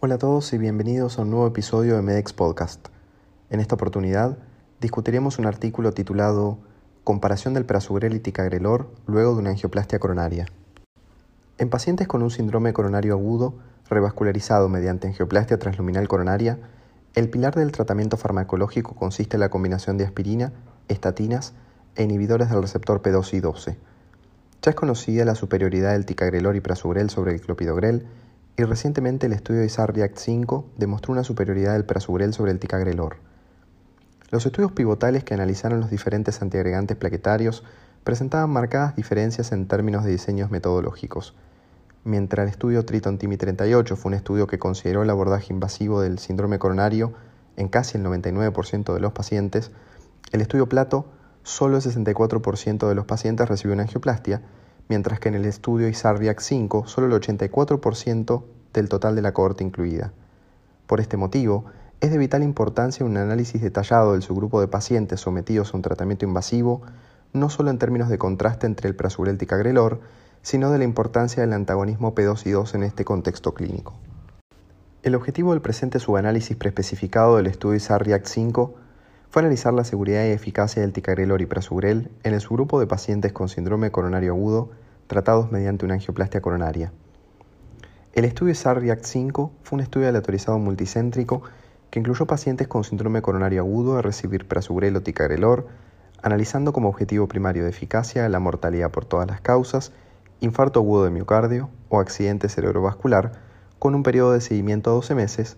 Hola a todos y bienvenidos a un nuevo episodio de Medex Podcast. En esta oportunidad discutiremos un artículo titulado Comparación del prasugrel y ticagrelor luego de una angioplastia coronaria. En pacientes con un síndrome coronario agudo revascularizado mediante angioplastia transluminal coronaria, el pilar del tratamiento farmacológico consiste en la combinación de aspirina, estatinas e inhibidores del receptor P2 y 12 ya es conocida la superioridad del ticagrelor y prasugrel sobre el clopidogrel y recientemente el estudio de ISAR React 5 demostró una superioridad del prasugrel sobre el ticagrelor. Los estudios pivotales que analizaron los diferentes antiagregantes plaquetarios presentaban marcadas diferencias en términos de diseños metodológicos. Mientras el estudio Triton TIMI 38 fue un estudio que consideró el abordaje invasivo del síndrome coronario en casi el 99% de los pacientes, el estudio Plato solo el 64% de los pacientes recibió una angioplastia, mientras que en el estudio ISARDIAC 5 solo el 84% del total de la cohorte incluida. Por este motivo, es de vital importancia un análisis detallado del subgrupo de pacientes sometidos a un tratamiento invasivo, no solo en términos de contraste entre el prasugrel y ticagrelor, sino de la importancia del antagonismo P2 y 2 en este contexto clínico. El objetivo del presente subanálisis preespecificado del estudio ISARDIAC 5 fue analizar la seguridad y eficacia del ticagrelor y prasugrel en el subgrupo de pacientes con síndrome coronario agudo tratados mediante una angioplastia coronaria. El estudio SAR-REACT 5 fue un estudio aleatorizado multicéntrico que incluyó pacientes con síndrome coronario agudo a recibir prasugrel o ticagrelor, analizando como objetivo primario de eficacia la mortalidad por todas las causas, infarto agudo de miocardio o accidente cerebrovascular, con un periodo de seguimiento a 12 meses,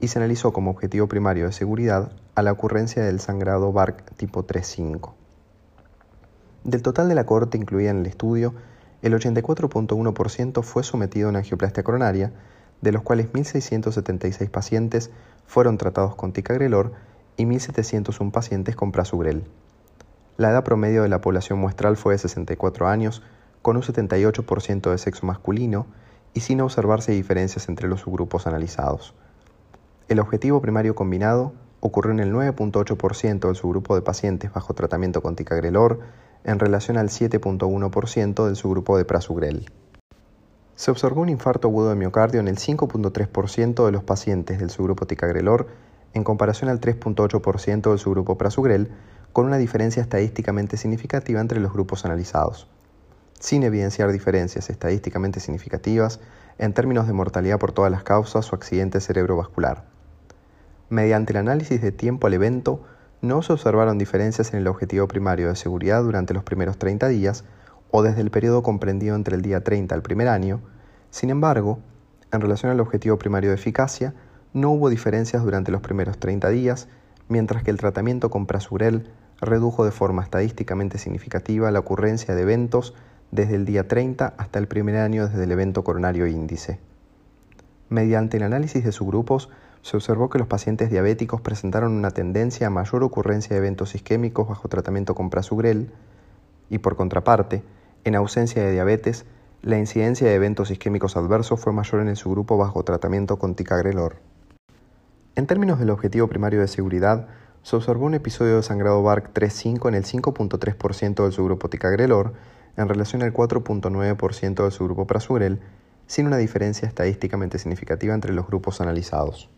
y se analizó como objetivo primario de seguridad a la ocurrencia del sangrado BARC tipo 3.5. Del total de la cohorte incluida en el estudio, el 84.1% fue sometido a una angioplastia coronaria, de los cuales 1.676 pacientes fueron tratados con ticagrelor y 1.701 pacientes con prasugrel. La edad promedio de la población muestral fue de 64 años, con un 78% de sexo masculino y sin observarse diferencias entre los subgrupos analizados. El objetivo primario combinado ocurrió en el 9.8% del subgrupo de pacientes bajo tratamiento con ticagrelor en relación al 7.1% del subgrupo de prasugrel. Se observó un infarto agudo de miocardio en el 5.3% de los pacientes del subgrupo ticagrelor en comparación al 3.8% del subgrupo prasugrel, con una diferencia estadísticamente significativa entre los grupos analizados, sin evidenciar diferencias estadísticamente significativas en términos de mortalidad por todas las causas o accidente cerebrovascular. Mediante el análisis de tiempo al evento, no se observaron diferencias en el objetivo primario de seguridad durante los primeros 30 días o desde el periodo comprendido entre el día 30 al primer año. Sin embargo, en relación al objetivo primario de eficacia, no hubo diferencias durante los primeros 30 días, mientras que el tratamiento con prasugrel redujo de forma estadísticamente significativa la ocurrencia de eventos desde el día 30 hasta el primer año desde el evento coronario índice. Mediante el análisis de subgrupos, se observó que los pacientes diabéticos presentaron una tendencia a mayor ocurrencia de eventos isquémicos bajo tratamiento con prasugrel y por contraparte, en ausencia de diabetes, la incidencia de eventos isquémicos adversos fue mayor en el subgrupo bajo tratamiento con ticagrelor. En términos del objetivo primario de seguridad, se observó un episodio de sangrado BARC 3.5 en el 5.3% del subgrupo ticagrelor en relación al 4.9% del subgrupo prasugrel, sin una diferencia estadísticamente significativa entre los grupos analizados.